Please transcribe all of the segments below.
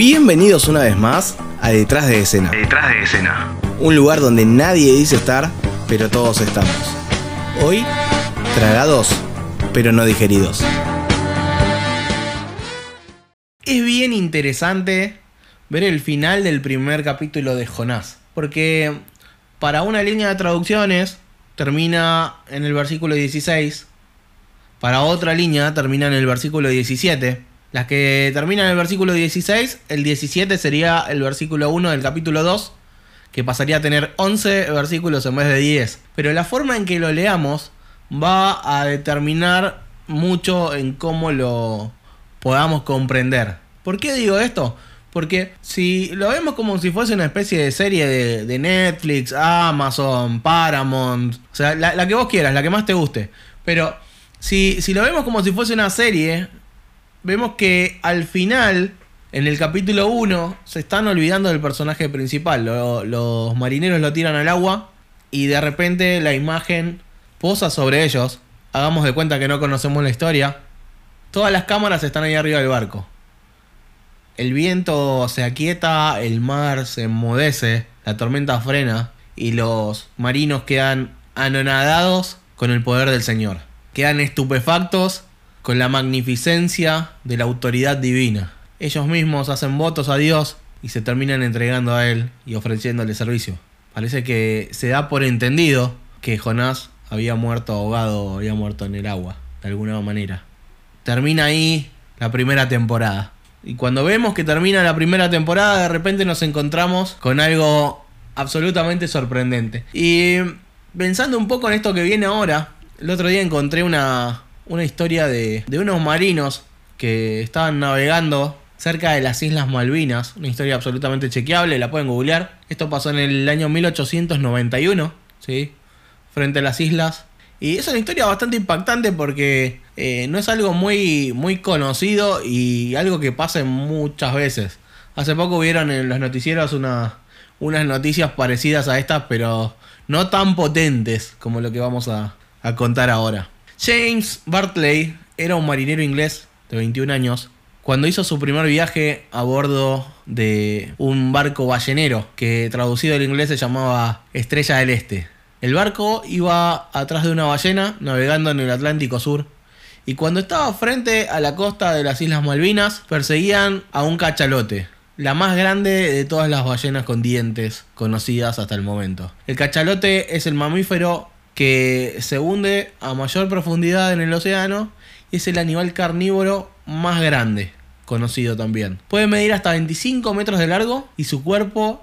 Bienvenidos una vez más a Detrás de Escena. Detrás de escena. Un lugar donde nadie dice estar, pero todos estamos. Hoy, tragados, pero no digeridos. Es bien interesante ver el final del primer capítulo de Jonás. Porque para una línea de traducciones termina en el versículo 16. Para otra línea termina en el versículo 17. Las que terminan en el versículo 16, el 17 sería el versículo 1 del capítulo 2, que pasaría a tener 11 versículos en vez de 10. Pero la forma en que lo leamos va a determinar mucho en cómo lo podamos comprender. ¿Por qué digo esto? Porque si lo vemos como si fuese una especie de serie de, de Netflix, Amazon, Paramount, o sea, la, la que vos quieras, la que más te guste. Pero si, si lo vemos como si fuese una serie, vemos que al final, en el capítulo 1, se están olvidando del personaje principal. Lo- los marineros lo tiran al agua y de repente la imagen posa sobre ellos. Hagamos de cuenta que no conocemos la historia. Todas las cámaras están ahí arriba del barco. El viento se aquieta, el mar se enmudece, la tormenta frena y los marinos quedan anonadados con el poder del Señor. Quedan estupefactos con la magnificencia de la autoridad divina. Ellos mismos hacen votos a Dios y se terminan entregando a Él y ofreciéndole servicio. Parece que se da por entendido que Jonás había muerto ahogado, había muerto en el agua, de alguna manera. Termina ahí la primera temporada. Y cuando vemos que termina la primera temporada, de repente nos encontramos con algo absolutamente sorprendente. Y pensando un poco en esto que viene ahora, el otro día encontré una, una historia de, de unos marinos que estaban navegando cerca de las Islas Malvinas. Una historia absolutamente chequeable, la pueden googlear. Esto pasó en el año 1891, ¿sí? Frente a las islas. Y es una historia bastante impactante porque eh, no es algo muy, muy conocido y algo que pasa muchas veces. Hace poco vieron en los noticieros una, unas noticias parecidas a estas, pero no tan potentes como lo que vamos a, a contar ahora. James Bartley era un marinero inglés de 21 años cuando hizo su primer viaje a bordo de un barco ballenero que traducido al inglés se llamaba Estrella del Este. El barco iba atrás de una ballena navegando en el Atlántico Sur y cuando estaba frente a la costa de las Islas Malvinas perseguían a un cachalote, la más grande de todas las ballenas con dientes conocidas hasta el momento. El cachalote es el mamífero que se hunde a mayor profundidad en el océano y es el animal carnívoro más grande conocido también. Puede medir hasta 25 metros de largo y su cuerpo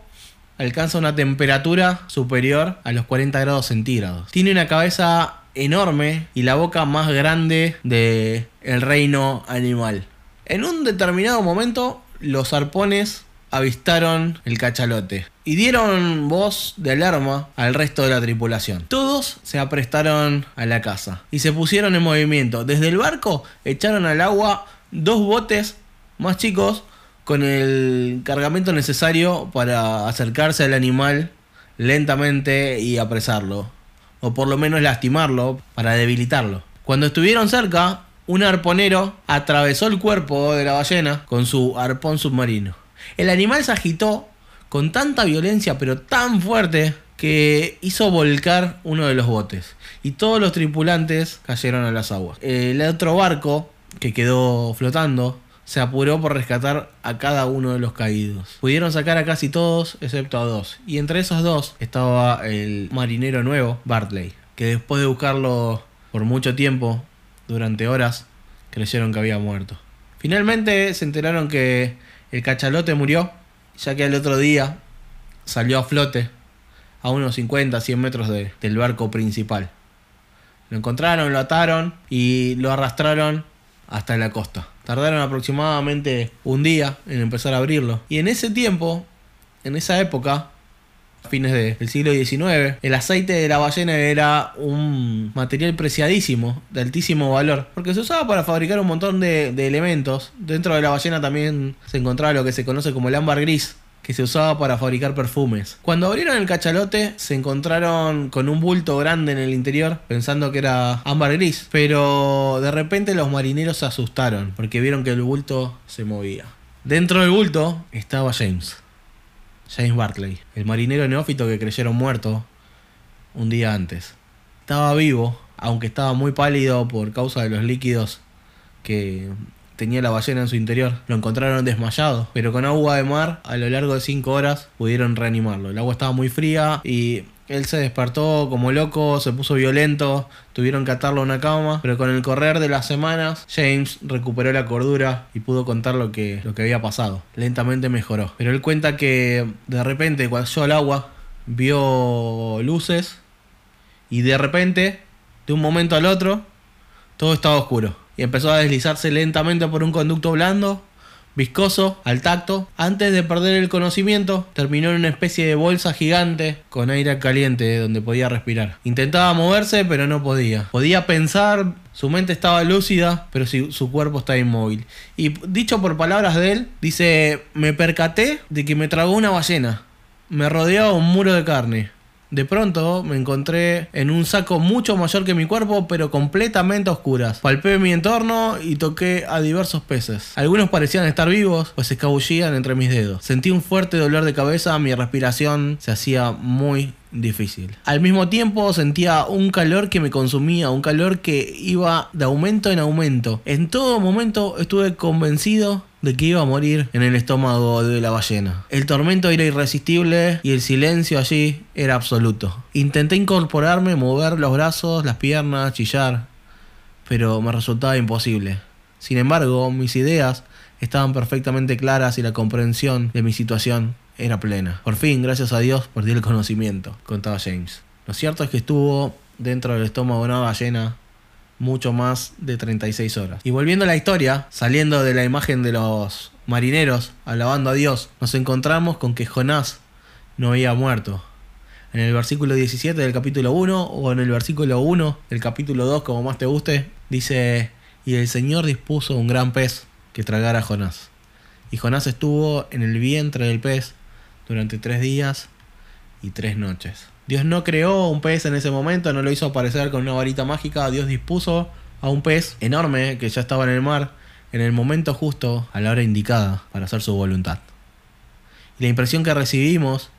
alcanza una temperatura superior a los 40 grados centígrados. Tiene una cabeza enorme y la boca más grande del el reino animal. En un determinado momento, los arpones avistaron el cachalote y dieron voz de alarma al resto de la tripulación. Todos se aprestaron a la casa y se pusieron en movimiento. Desde el barco echaron al agua dos botes más chicos con el cargamento necesario para acercarse al animal lentamente y apresarlo, o por lo menos lastimarlo para debilitarlo. Cuando estuvieron cerca, un arponero atravesó el cuerpo de la ballena con su arpón submarino. El animal se agitó con tanta violencia pero tan fuerte que hizo volcar uno de los botes y todos los tripulantes cayeron a las aguas. El otro barco que quedó flotando se apuró por rescatar a cada uno de los caídos. Pudieron sacar a casi todos excepto a dos. Y entre esos dos estaba el marinero nuevo, Bartley, que después de buscarlo por mucho tiempo, durante horas, creyeron que había muerto. Finalmente se enteraron que el cachalote murió, ya que al otro día salió a flote a unos 50, 100 metros de- del barco principal. Lo encontraron, lo ataron y lo arrastraron hasta la costa. Tardaron aproximadamente un día en empezar a abrirlo. Y en ese tiempo, en esa época, fines de- del siglo XIX, el aceite de la ballena era un material preciadísimo, de altísimo valor, porque se usaba para fabricar un montón de, de elementos. Dentro de la ballena también se encontraba lo que se conoce como el ámbar gris, que se usaba para fabricar perfumes. Cuando abrieron el cachalote, se encontraron con un bulto grande en el interior, pensando que era ámbar gris. Pero de repente los marineros se asustaron, porque vieron que el bulto se movía. Dentro del bulto estaba James. James Bartley, el marinero neófito que creyeron muerto un día antes. Estaba vivo, aunque estaba muy pálido por causa de los líquidos que tenía la ballena en su interior. Lo encontraron desmayado, pero con agua de mar a lo largo de 5 horas pudieron reanimarlo. El agua estaba muy fría y él se despertó como loco, se puso violento, tuvieron que atarlo a una cama, pero con el correr de las semanas, James recuperó la cordura y pudo contar lo que, lo que había pasado. Lentamente mejoró. Pero él cuenta que de repente, cuando llegó al agua, vio luces y de repente, de un momento al otro, todo estaba oscuro. Y empezó a deslizarse lentamente por un conducto blando viscoso al tacto. Antes de perder el conocimiento, terminó en una especie de bolsa gigante con aire caliente donde podía respirar. Intentaba moverse, pero no podía. Podía pensar, su mente estaba lúcida, pero su cuerpo estaba inmóvil. Y dicho por palabras de él, dice, me percaté de que me tragó una ballena. Me rodeaba un muro de carne. De pronto me encontré en un saco mucho mayor que mi cuerpo, pero completamente a oscuras. Palpé mi entorno y toqué a diversos peces. Algunos parecían estar vivos, pues se escabullían entre mis dedos. Sentí un fuerte dolor de cabeza, mi respiración se hacía muy difícil. Al mismo tiempo sentía un calor que me consumía, un calor que iba de aumento en aumento. En todo momento estuve convencido de que iba a morir en el estómago de la ballena. El tormento era irresistible y el silencio allí era absoluto. Intenté incorporarme, mover los brazos, las piernas, chillar, pero me resultaba imposible. Sin embargo, mis ideas estaban perfectamente claras y la comprensión de mi situación era plena. Por fin, gracias a Dios, perdí el conocimiento, contaba James. Lo cierto es que estuvo dentro del estómago de una ballena mucho más de 36 horas. Y volviendo a la historia, saliendo de la imagen de los marineros alabando a Dios, nos encontramos con que Jonás no había muerto. En el versículo 17 del capítulo 1 o en el versículo 1 del capítulo 2, como más te guste, dice, y el Señor dispuso un gran pez que tragara a Jonás. Y Jonás estuvo en el vientre del pez durante tres días y tres noches. Dios no creó un pez en ese momento, no lo hizo aparecer con una varita mágica, Dios dispuso a un pez enorme que ya estaba en el mar en el momento justo, a la hora indicada, para hacer su voluntad. Y la impresión que recibimos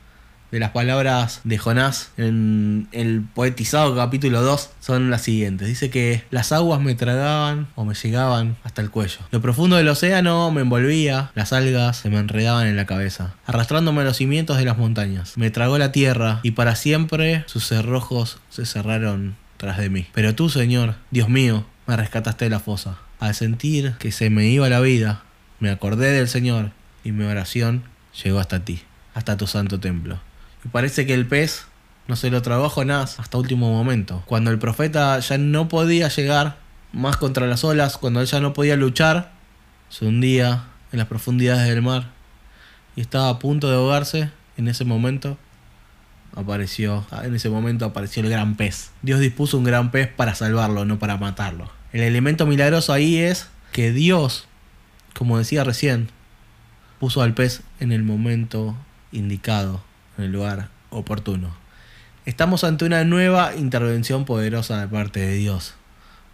de las palabras de Jonás en el poetizado capítulo 2 son las siguientes. Dice que las aguas me tragaban o me llegaban hasta el cuello. Lo profundo del océano me envolvía, las algas se me enredaban en la cabeza, arrastrándome a los cimientos de las montañas. Me tragó la tierra y para siempre sus cerrojos se cerraron tras de mí. Pero tú, Señor, Dios mío, me rescataste de la fosa. Al sentir que se me iba la vida, me acordé del Señor y mi oración llegó hasta ti, hasta tu santo templo. Y parece que el pez no se lo tragó a Jonás hasta último momento. Cuando el profeta ya no podía llegar más contra las olas, cuando él ya no podía luchar, se hundía en las profundidades del mar y estaba a punto de ahogarse, en ese momento apareció, en ese momento apareció el gran pez. Dios dispuso un gran pez para salvarlo, no para matarlo. El elemento milagroso ahí es que Dios, como decía recién, puso al pez en el momento indicado en el lugar oportuno. Estamos ante una nueva intervención poderosa de parte de Dios.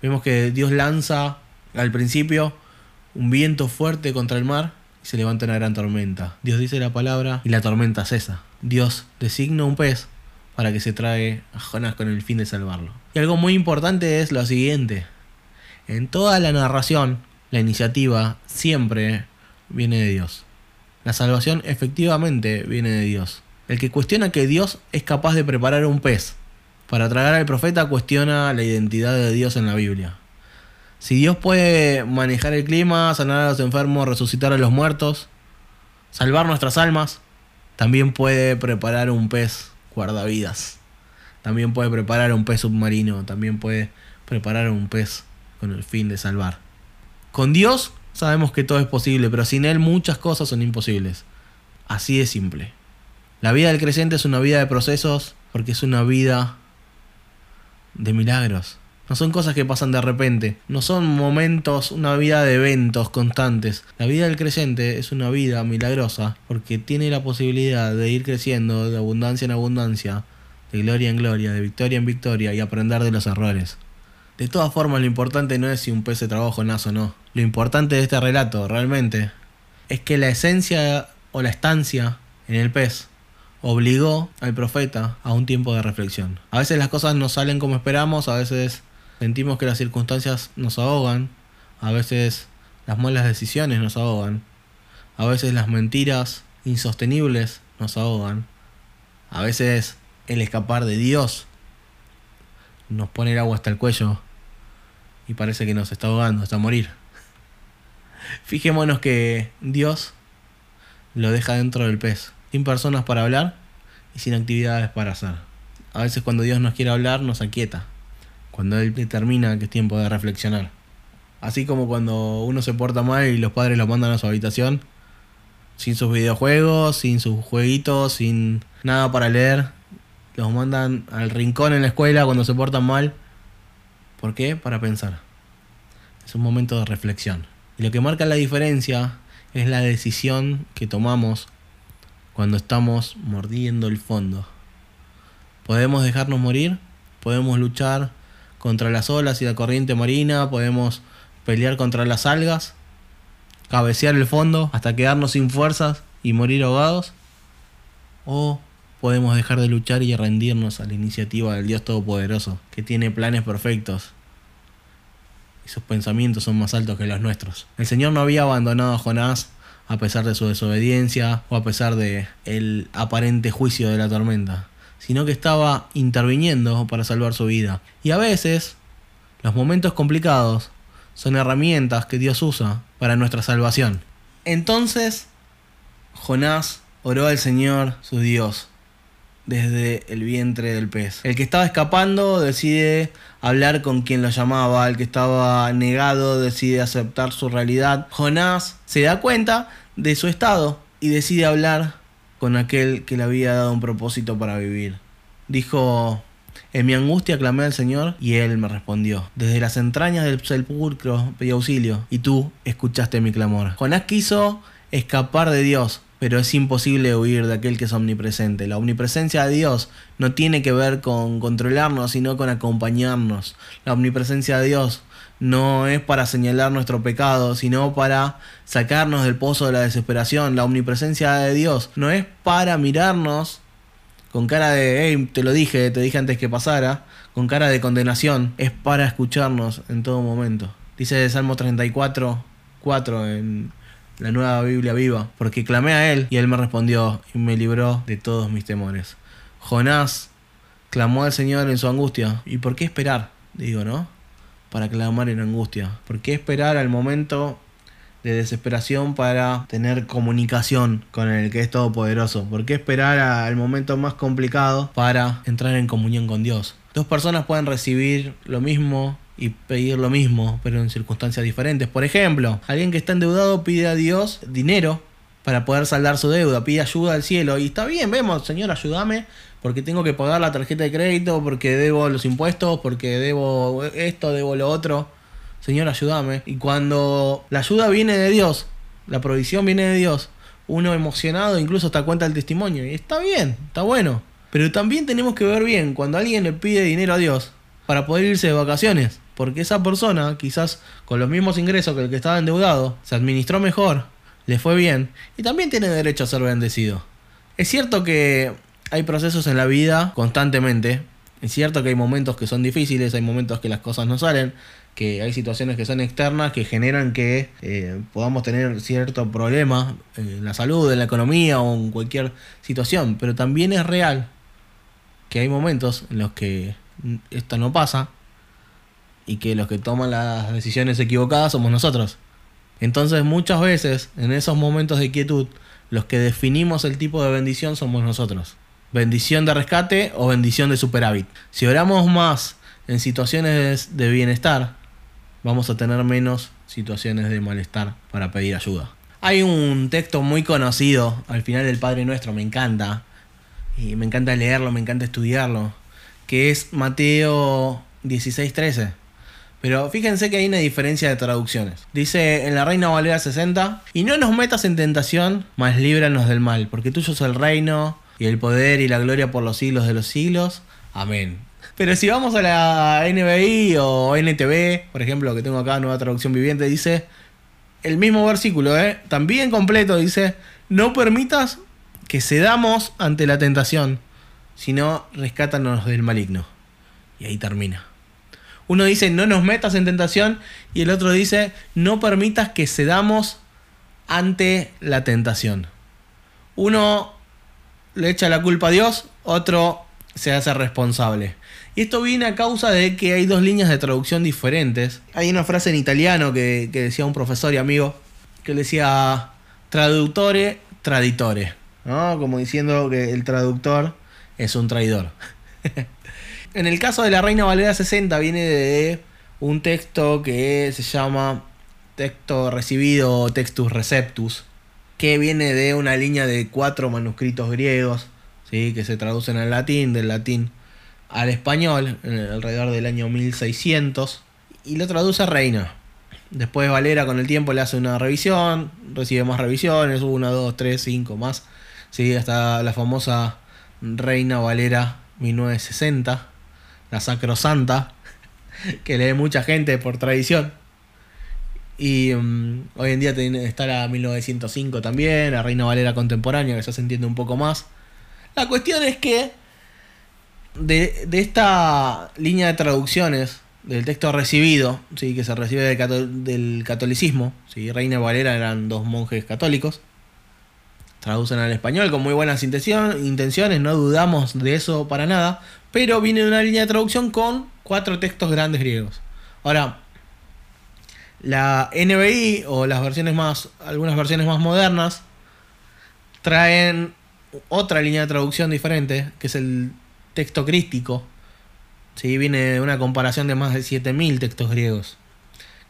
Vemos que Dios lanza al principio un viento fuerte contra el mar y se levanta una gran tormenta. Dios dice la palabra y la tormenta cesa. Dios designa un pez para que se trague a Jonás con el fin de salvarlo. Y algo muy importante es lo siguiente. En toda la narración, la iniciativa siempre viene de Dios. La salvación efectivamente viene de Dios. El que cuestiona que Dios es capaz de preparar un pez para tragar al profeta cuestiona la identidad de Dios en la Biblia. Si Dios puede manejar el clima, sanar a los enfermos, resucitar a los muertos, salvar nuestras almas, también puede preparar un pez guardavidas. También puede preparar un pez submarino, también puede preparar un pez con el fin de salvar. Con Dios sabemos que todo es posible, pero sin Él muchas cosas son imposibles. Así de simple. La vida del creyente es una vida de procesos porque es una vida de milagros. No son cosas que pasan de repente, no son momentos, una vida de eventos constantes. La vida del creyente es una vida milagrosa porque tiene la posibilidad de ir creciendo de abundancia en abundancia, de gloria en gloria, de victoria en victoria y aprender de los errores. De todas formas, lo importante no es si un pez se trabajo o no. Lo importante de este relato, realmente, es que la esencia o la estancia en el pez obligó al profeta a un tiempo de reflexión. A veces las cosas no salen como esperamos, a veces sentimos que las circunstancias nos ahogan, a veces las malas decisiones nos ahogan, a veces las mentiras insostenibles nos ahogan, a veces el escapar de Dios nos pone el agua hasta el cuello y parece que nos está ahogando hasta morir. Fijémonos que Dios lo deja dentro del pez, sin personas para hablar y sin actividades para hacer. A veces cuando Dios nos quiere hablar nos aquieta, cuando Él determina que es tiempo de reflexionar. Así como cuando uno se porta mal y los padres lo mandan a su habitación, sin sus videojuegos, sin sus jueguitos, sin nada para leer, los mandan al rincón en la escuela cuando se portan mal. ¿Por qué? Para pensar. Es un momento de reflexión. Y lo que marca la diferencia es la decisión que tomamos cuando estamos mordiendo el fondo. Podemos dejarnos morir, podemos luchar contra las olas y la corriente marina, podemos pelear contra las algas, cabecear el fondo hasta quedarnos sin fuerzas y morir ahogados, o podemos dejar de luchar y rendirnos a la iniciativa del Dios Todopoderoso, que tiene planes perfectos y sus pensamientos son más altos que los nuestros. El Señor no había abandonado a Jonás a pesar de su desobediencia o a pesar de el aparente juicio de la tormenta, sino que estaba interviniendo para salvar su vida. Y a veces los momentos complicados son herramientas que Dios usa para nuestra salvación. Entonces, Jonás oró al Señor, su Dios, desde el vientre del pez. El que estaba escapando decide hablar con quien lo llamaba, el que estaba negado decide aceptar su realidad. Jonás se da cuenta de su estado y decide hablar con aquel que le había dado un propósito para vivir. Dijo, en mi angustia clamé al Señor y Él me respondió. Desde las entrañas del sepulcro pedí auxilio y tú escuchaste mi clamor. Jonás quiso escapar de Dios, pero es imposible huir de aquel que es omnipresente. La omnipresencia de Dios no tiene que ver con controlarnos, sino con acompañarnos. La omnipresencia de Dios no es para señalar nuestro pecado, sino para sacarnos del pozo de la desesperación. La omnipresencia de Dios no es para mirarnos con cara de, hey, te lo dije, te dije antes que pasara, con cara de condenación, es para escucharnos en todo momento. Dice Salmo 34, 4 en la nueva Biblia viva, porque clamé a él y él me respondió y me libró de todos mis temores. Jonás clamó al Señor en su angustia. ¿Y por qué esperar? Digo, ¿no? Para clamar en angustia. ¿Por qué esperar al momento de desesperación para tener comunicación con el que es todopoderoso? ¿Por qué esperar al momento más complicado para entrar en comunión con Dios? Dos personas pueden recibir lo mismo y pedir lo mismo, pero en circunstancias diferentes. Por ejemplo, alguien que está endeudado pide a Dios dinero para poder saldar su deuda, pide ayuda al cielo y está bien, vemos, Señor, ayúdame porque tengo que pagar la tarjeta de crédito, porque debo los impuestos, porque debo esto, debo lo otro. Señor, ayúdame. Y cuando la ayuda viene de Dios, la provisión viene de Dios, uno emocionado incluso hasta cuenta el testimonio. Y está bien, está bueno. Pero también tenemos que ver bien cuando alguien le pide dinero a Dios para poder irse de vacaciones porque esa persona, quizás con los mismos ingresos que el que estaba endeudado, se administró mejor, le fue bien y también tiene derecho a ser bendecido. Es cierto que hay procesos en la vida constantemente, es cierto que hay momentos que son difíciles, hay momentos que las cosas no salen, que hay situaciones que son externas que generan que eh, podamos tener cierto problema en la salud, en la economía o en cualquier situación, pero también es real que hay momentos en los que esto no pasa y que los que toman las decisiones equivocadas somos nosotros. Entonces muchas veces en esos momentos de quietud los que definimos el tipo de bendición somos nosotros. Bendición de rescate o bendición de superávit. Si oramos más en situaciones de bienestar, vamos a tener menos situaciones de malestar para pedir ayuda. Hay un texto muy conocido al final del Padre Nuestro, me encanta. Y me encanta leerlo, me encanta estudiarlo. Que es Mateo 16:13 pero fíjense que hay una diferencia de traducciones. Dice en la Reina Valera 60, y no nos metas en tentación, mas líbranos del mal, porque tuyo es el reino y el poder y la gloria por los siglos de los siglos. Amén. Pero si vamos a la NBI o NTV, por ejemplo, que tengo acá, nueva traducción viviente, dice, el mismo versículo, ¿eh? también completo, dice, no permitas que cedamos ante la tentación, sino rescátanos del maligno. Y ahí termina. Uno dice, no nos metas en tentación, y el otro dice, no permitas que cedamos ante la tentación. Uno le echa la culpa a Dios, otro se hace responsable. Y esto viene a causa de que hay dos líneas de traducción diferentes. Hay una frase en italiano que, decía un profesor y amigo, que decía traductore, traditore. ¿no? Como diciendo que el traductor es un traidor. en el caso de la Reina Valera 60 viene de un texto que se llama texto recibido o textus receptus, que viene de una línea de cuatro manuscritos griegos, ¿sí? que se traducen al latín, del latín al español, alrededor del año 1600, y lo traduce Reina. Después Valera con el tiempo le hace una revisión, recibe más revisiones, una, dos, tres, cinco más, ¿sí? hasta la famosa Reina Valera 1960, la Sacrosanta, que lee mucha gente por tradición. Y mm, hoy en día está la 1905 también, la Reina Valera contemporánea, que ya se entiende un poco más. La cuestión es que de, esta línea de traducciones del texto recibido, ¿sí? que se recibe del, catolicismo, ¿sí? Reina Valera eran dos monjes católicos, traducen al español con muy buenas intenciones, no dudamos de eso para nada, pero viene de una línea de traducción con cuatro textos grandes griegos. Ahora, la NBI o las versiones más, algunas versiones más modernas, traen otra línea de traducción diferente, que es el texto crístico. ¿sí? Viene de una comparación de más de 7000 textos griegos.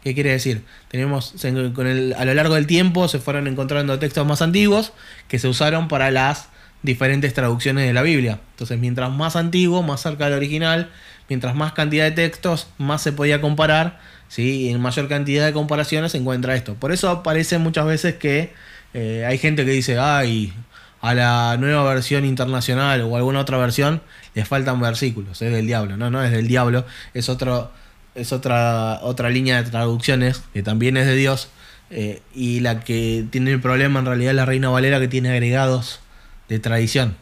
¿Qué quiere decir? Tenemos, con el, a lo largo del tiempo se fueron encontrando textos más antiguos que se usaron para las diferentes traducciones de la Biblia. Entonces, mientras más antiguo, más cerca del original, mientras más cantidad de textos, más se podía comparar, ¿sí? y en mayor cantidad de comparaciones se encuentra esto. Por eso aparece muchas veces que eh, hay gente que dice, ay, a la nueva versión internacional o alguna otra versión le faltan versículos, es del diablo, no, no es del diablo, es otro es otra otra línea de traducciones que también es de Dios eh, y la que tiene el problema en realidad es la Reina Valera que tiene agregados de tradición,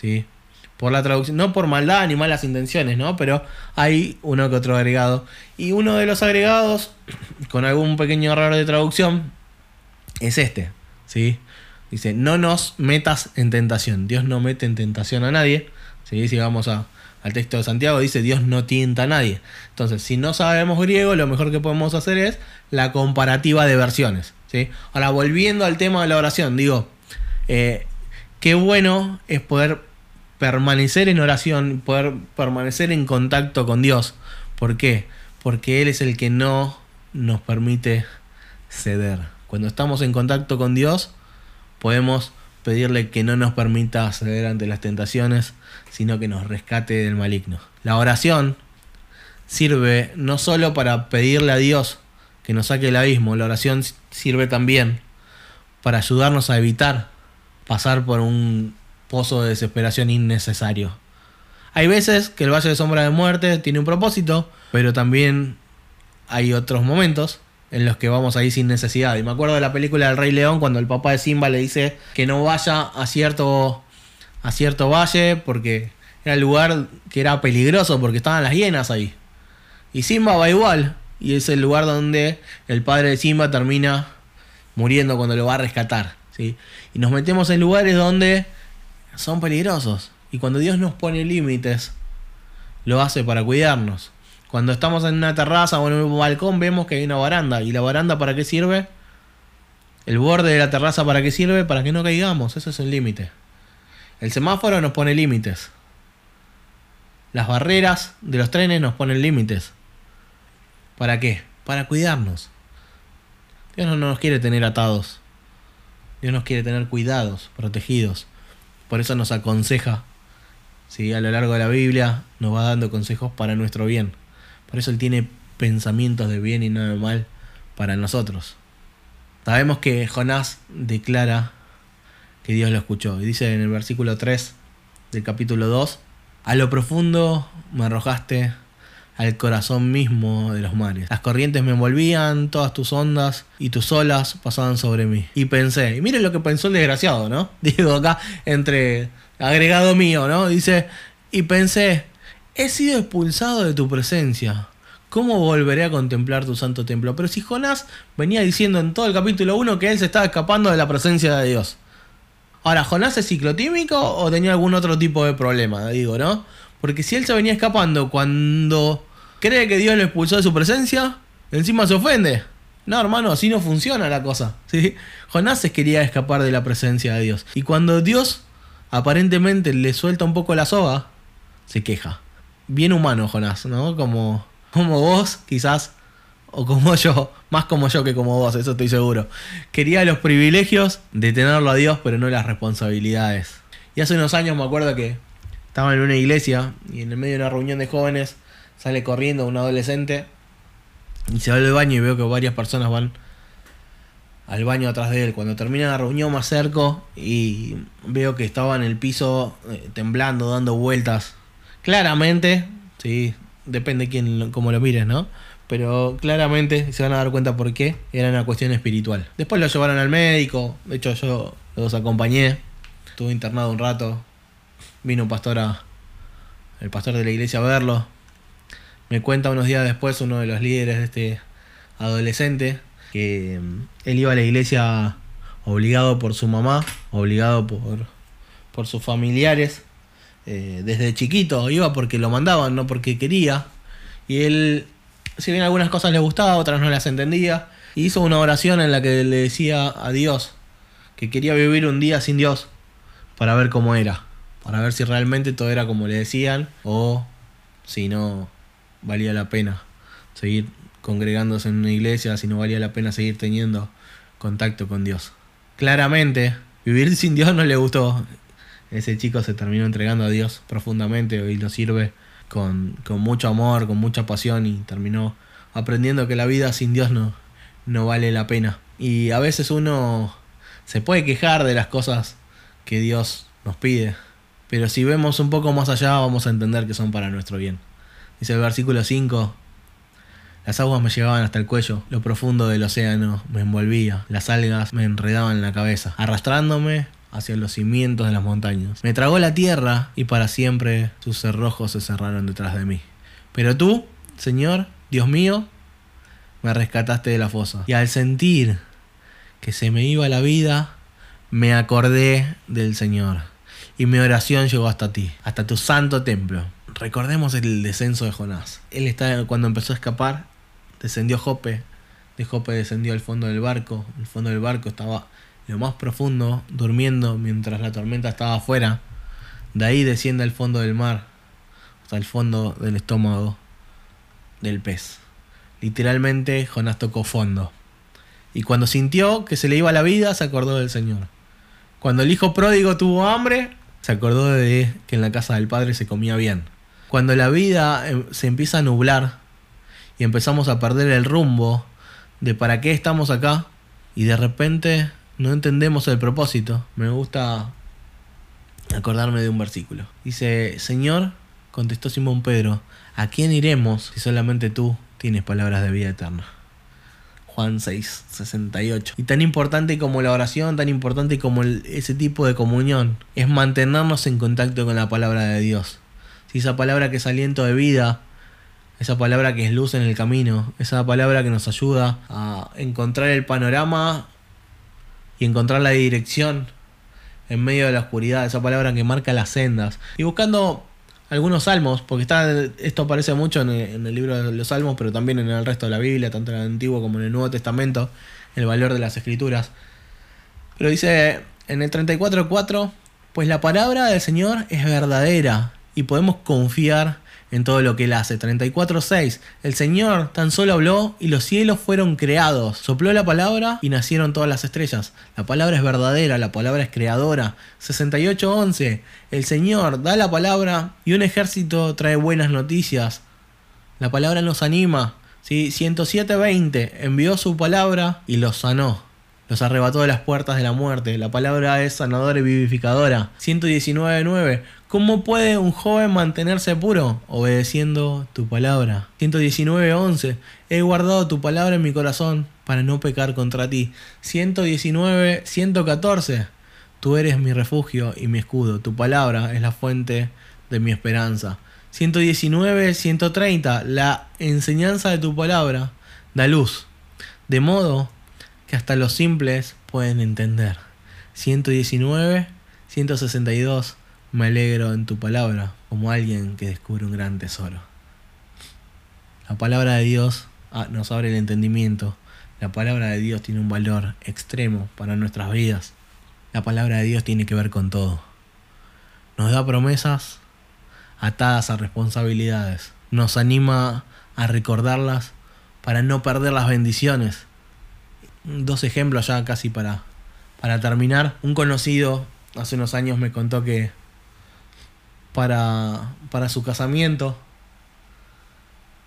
¿sí? Por la traducción, no por maldad ni malas intenciones, ¿no? Pero hay uno que otro agregado. Y uno de los agregados, con algún pequeño error de traducción, es este, ¿sí? Dice, no nos metas en tentación. Dios no mete en tentación a nadie. Si vamos a, al texto de Santiago, dice, Dios no tienta a nadie. Entonces, si no sabemos griego, lo mejor que podemos hacer es la comparativa de versiones. ¿sí? Ahora, volviendo al tema de la oración, digo, eh, qué bueno es poder permanecer en oración, poder permanecer en contacto con Dios. ¿Por qué? Porque Él es el que no nos permite ceder. Cuando estamos en contacto con Dios, podemos pedirle que no nos permita ceder ante las tentaciones, sino que nos rescate del maligno. La oración sirve no solo para pedirle a Dios que nos saque del abismo, la oración sirve también para ayudarnos a evitar pasar por un pozo de desesperación innecesario. Hay veces que el valle de sombra de muerte tiene un propósito, pero también hay otros momentos en los que vamos ahí sin necesidad. Y me acuerdo de la película del Rey León cuando el papá de Simba le dice que no vaya a cierto, a cierto valle porque era el lugar que era peligroso porque estaban las hienas ahí. Y Simba va igual. Y es el lugar donde el padre de Simba termina muriendo cuando lo va a rescatar. ¿sí? Y nos metemos en lugares donde son peligrosos. Y cuando Dios nos pone límites, lo hace para cuidarnos. Cuando estamos en una terraza o en un balcón vemos que hay una baranda. ¿Y la baranda para qué sirve? El borde de la terraza para qué sirve? Para que no caigamos. Eso es el límite. El semáforo nos pone límites. Las barreras de los trenes nos ponen límites. ¿Para qué? Para cuidarnos. Dios no nos quiere tener atados. Dios nos quiere tener cuidados, protegidos. Por eso nos aconseja. Si a lo largo de la Biblia nos va dando consejos para nuestro bien. Por eso Él tiene pensamientos de bien y no de mal para nosotros. Sabemos que Jonás declara que Dios lo escuchó. Y dice en el versículo 3 del capítulo 2, a lo profundo me arrojaste, al corazón mismo de los mares. Las corrientes me envolvían, todas tus ondas y tus olas pasaban sobre mí. Y pensé, y miren lo que pensó el desgraciado, ¿no? Digo acá, entre agregado mío, ¿no? Dice, y pensé, he sido expulsado de tu presencia. ¿Cómo volveré a contemplar tu santo templo? Pero si Jonás venía diciendo en todo el capítulo 1 que él se estaba escapando de la presencia de Dios. Ahora, ¿Jonás es ciclotímico o tenía algún otro tipo de problema? Digo, ¿no? Porque si él se venía escapando cuando cree que Dios lo expulsó de su presencia, encima se ofende. No, hermano, así no funciona la cosa. Jonás se quería escapar de la presencia de Dios. Y cuando Dios aparentemente le suelta un poco la soga, se queja. Bien humano, Jonás, ¿no? Como, como vos, quizás, o como yo, más como yo que como vos, eso estoy seguro. Quería los privilegios de tenerlo a Dios, pero no las responsabilidades. Y hace unos años me acuerdo que estaba en una iglesia y en el medio de una reunión de jóvenes sale corriendo un adolescente y se va al baño y veo que varias personas van al baño atrás de él. Cuando termina la reunión me acerco y veo que estaba en el piso eh, temblando, dando vueltas. Claramente, sí, depende quién cómo lo mires, ¿no? Pero claramente se van a dar cuenta por qué era una cuestión espiritual. Después lo llevaron al médico, de hecho yo los acompañé, estuve internado un rato, Vino un pastor a, el pastor de la iglesia a verlo. Me cuenta unos días después uno de los líderes de este adolescente que mm, él iba a la iglesia obligado por su mamá, obligado por, por sus familiares. Eh, desde chiquito iba porque lo mandaban, no porque quería. Y él, si bien algunas cosas le gustaba, otras no las entendía, hizo una oración en la que le decía a Dios que quería vivir un día sin Dios para ver cómo era para ver si realmente todo era como le decían o si no valía la pena seguir congregándose en una iglesia, si no valía la pena seguir teniendo contacto con Dios. Claramente, vivir sin Dios no le gustó. Ese chico se terminó entregando a Dios profundamente y lo sirve con, con mucho amor, con mucha pasión y terminó aprendiendo que la vida sin Dios no, no vale la pena. Y a veces uno se puede quejar de las cosas que Dios nos pide, pero si vemos un poco más allá, vamos a entender que son para nuestro bien. Dice el versículo 5. Las aguas me llevaban hasta el cuello, lo profundo del océano me envolvía, las algas me enredaban en la cabeza, arrastrándome hacia los cimientos de las montañas. Me tragó la tierra y para siempre sus cerrojos se cerraron detrás de mí. Pero tú, Señor, Dios mío, me rescataste de la fosa. Y al sentir que se me iba la vida, me acordé del Señor y mi oración llegó hasta ti, hasta tu santo templo. Recordemos el descenso de Jonás. Él está cuando empezó a escapar, descendió Jope, de Jope descendió al fondo del barco, el fondo del barco estaba lo más profundo, durmiendo mientras la tormenta estaba afuera. De ahí desciende al fondo del mar, hasta el fondo del estómago del pez. Literalmente Jonás tocó fondo. Y cuando sintió que se le iba la vida, se acordó del Señor. Cuando el hijo pródigo tuvo hambre, se acordó de que en la casa del padre se comía bien. Cuando la vida em, se empieza a nublar y empezamos a perder el rumbo de para qué estamos acá y de repente no entendemos el propósito, me gusta acordarme de un versículo. Dice, Señor, contestó Simón Pedro, ¿a quién iremos si solamente tú tienes palabras de vida eterna? Juan 6, 68. Y tan importante como la oración, tan importante como ese tipo de comunión, es mantenernos en contacto con la palabra de Dios. Si esa palabra que es aliento de vida, esa palabra que es luz en el camino, esa palabra que nos ayuda a encontrar el panorama y encontrar la dirección en medio de la oscuridad, esa palabra que marca las sendas. Y buscando algunos salmos, porque está, esto aparece mucho en el, libro de los salmos, pero también en el resto de la Biblia, tanto en el Antiguo como en el Nuevo Testamento, el valor de las escrituras. Pero dice en el 34.4, pues la palabra del Señor es verdadera y podemos confiar en todo lo que él hace. 34.6. El Señor tan solo habló y los cielos fueron creados. Sopló la palabra y nacieron todas las estrellas. La palabra es verdadera, la palabra es creadora. 68.11. El Señor da la palabra y un ejército trae buenas noticias. La palabra nos anima. ¿sí? 107.20. Envió su palabra y los sanó los arrebató de las puertas de la muerte. La palabra es sanadora y vivificadora. 119.9. ¿Cómo puede un joven mantenerse puro? Obedeciendo tu palabra. 119.11. He guardado tu palabra en mi corazón para no pecar contra ti. 119.114. Tú eres mi refugio y mi escudo. Tu palabra es la fuente de mi esperanza. 119, 130. La enseñanza de tu palabra da luz, de modo que hasta los simples pueden entender. 119, 162. Me alegro en tu palabra como alguien que descubre un gran tesoro. La palabra de Dios ah, nos abre el entendimiento. La palabra de Dios tiene un valor extremo para nuestras vidas. La palabra de Dios tiene que ver con todo. Nos da promesas atadas a responsabilidades. Nos anima a recordarlas para no perder las bendiciones. Dos ejemplos ya casi para, para terminar. Un conocido hace unos años me contó que para, para su casamiento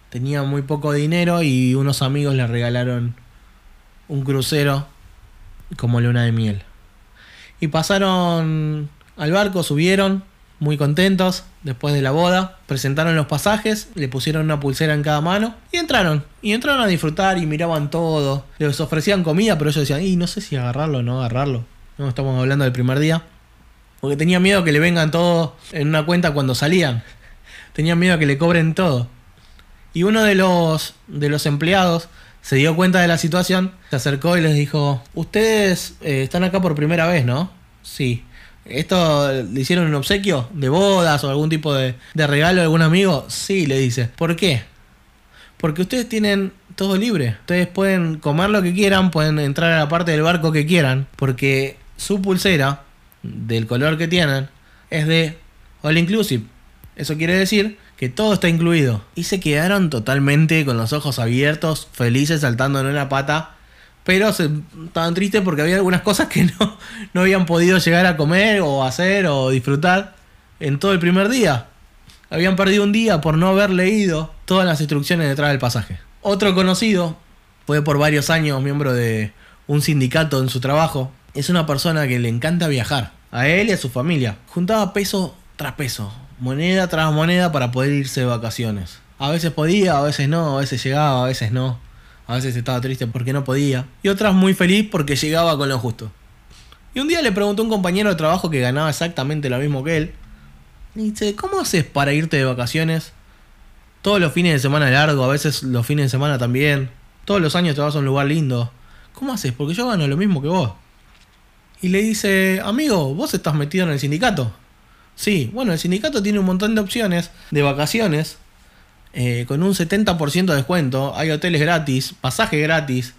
tenía muy poco dinero y unos amigos le regalaron un crucero como luna de miel. Y pasaron al barco, subieron, muy contentos después de la boda. Presentaron los pasajes, le pusieron una pulsera en cada mano y entraron. Y entraron a disfrutar y miraban todo. Les ofrecían comida, pero ellos decían, y no sé si agarrarlo o no agarrarlo. No estamos hablando del primer día. Porque tenían miedo que le vengan todo en una cuenta cuando salían. Tenían miedo que le cobren todo. Y uno de los, de los empleados se dio cuenta de la situación, se acercó y les dijo, ustedes eh, están acá por primera vez, ¿no? Sí. ¿Esto le hicieron un obsequio de bodas o algún tipo de, regalo a algún amigo? Sí, le dice. ¿Por qué? Porque ustedes tienen todo libre. Ustedes pueden comer lo que quieran, pueden entrar a la parte del barco que quieran, porque su pulsera, del color que tienen, es de All Inclusive. Eso quiere decir que todo está incluido. Y se quedaron totalmente con los ojos abiertos, felices, saltando en una pata pero se, estaban tristes porque había algunas cosas que no, no habían podido llegar a comer o hacer o disfrutar en todo el primer día. Habían perdido un día por no haber leído todas las instrucciones detrás del pasaje. Otro conocido, fue por varios años miembro de un sindicato en su trabajo, es una persona que le encanta viajar, a él y a su familia. Juntaba peso tras peso, moneda tras moneda para poder irse de vacaciones. A veces podía, a veces no, a veces llegaba, a veces no. A veces estaba triste porque no podía. Y otras muy feliz porque llegaba con lo justo. Y un día le preguntó a un compañero de trabajo que ganaba exactamente lo mismo que él. Y dice, ¿cómo haces para irte de vacaciones? Todos los fines de semana largo, a veces los fines de semana también. Todos los años te vas a un lugar lindo. ¿Cómo haces? Porque yo gano lo mismo que vos. Y le dice, amigo, vos estás metido en el sindicato. Sí, bueno, el sindicato tiene un montón de opciones de vacaciones eh, con un 70% de descuento, hay hoteles gratis, pasaje gratis,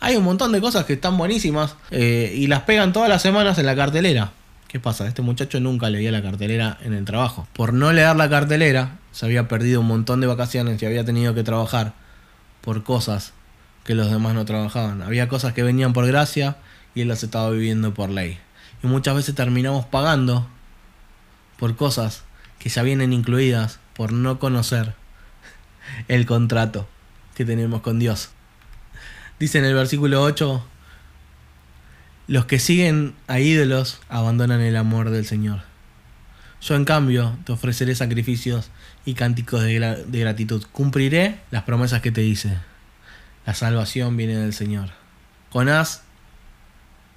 hay un montón de cosas que están buenísimas eh, y las pegan todas las semanas en la cartelera. ¿Qué pasa? Este muchacho nunca leía la cartelera en el trabajo. Por no leer la cartelera, se había perdido un montón de vacaciones y había tenido que trabajar por cosas que los demás no trabajaban. Había cosas que venían por gracia y él las estaba viviendo por ley. Y muchas veces terminamos pagando por cosas que ya vienen incluidas por no conocer el contrato que tenemos con Dios. Dice en el versículo 8, los que siguen a ídolos abandonan el amor del Señor. Yo en cambio te ofreceré sacrificios y cánticos de, de gratitud. Cumpliré las promesas que te hice. La salvación viene del Señor. Jonás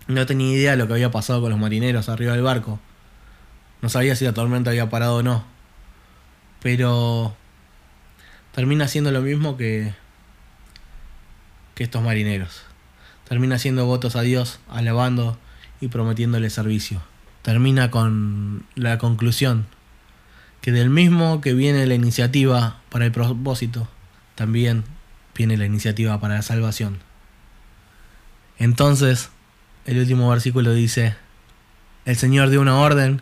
no tenía idea de lo que había pasado con los marineros arriba del barco. No sabía si la tormenta había parado o no. Pero termina siendo lo mismo que, que estos marineros. Termina haciendo votos a Dios, alabando y prometiéndole servicio. Termina con la conclusión que del mismo que viene la iniciativa para el propósito, también viene la iniciativa para la salvación. Entonces, el último versículo dice, el Señor dio una orden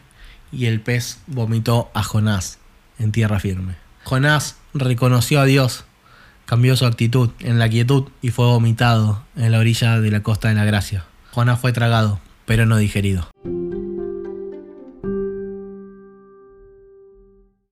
y el pez vomitó a Jonás en tierra firme. Jonás reconoció a Dios, cambió su actitud en la quietud y fue vomitado en la orilla de la costa de la gracia. Jonás fue tragado, pero no digerido.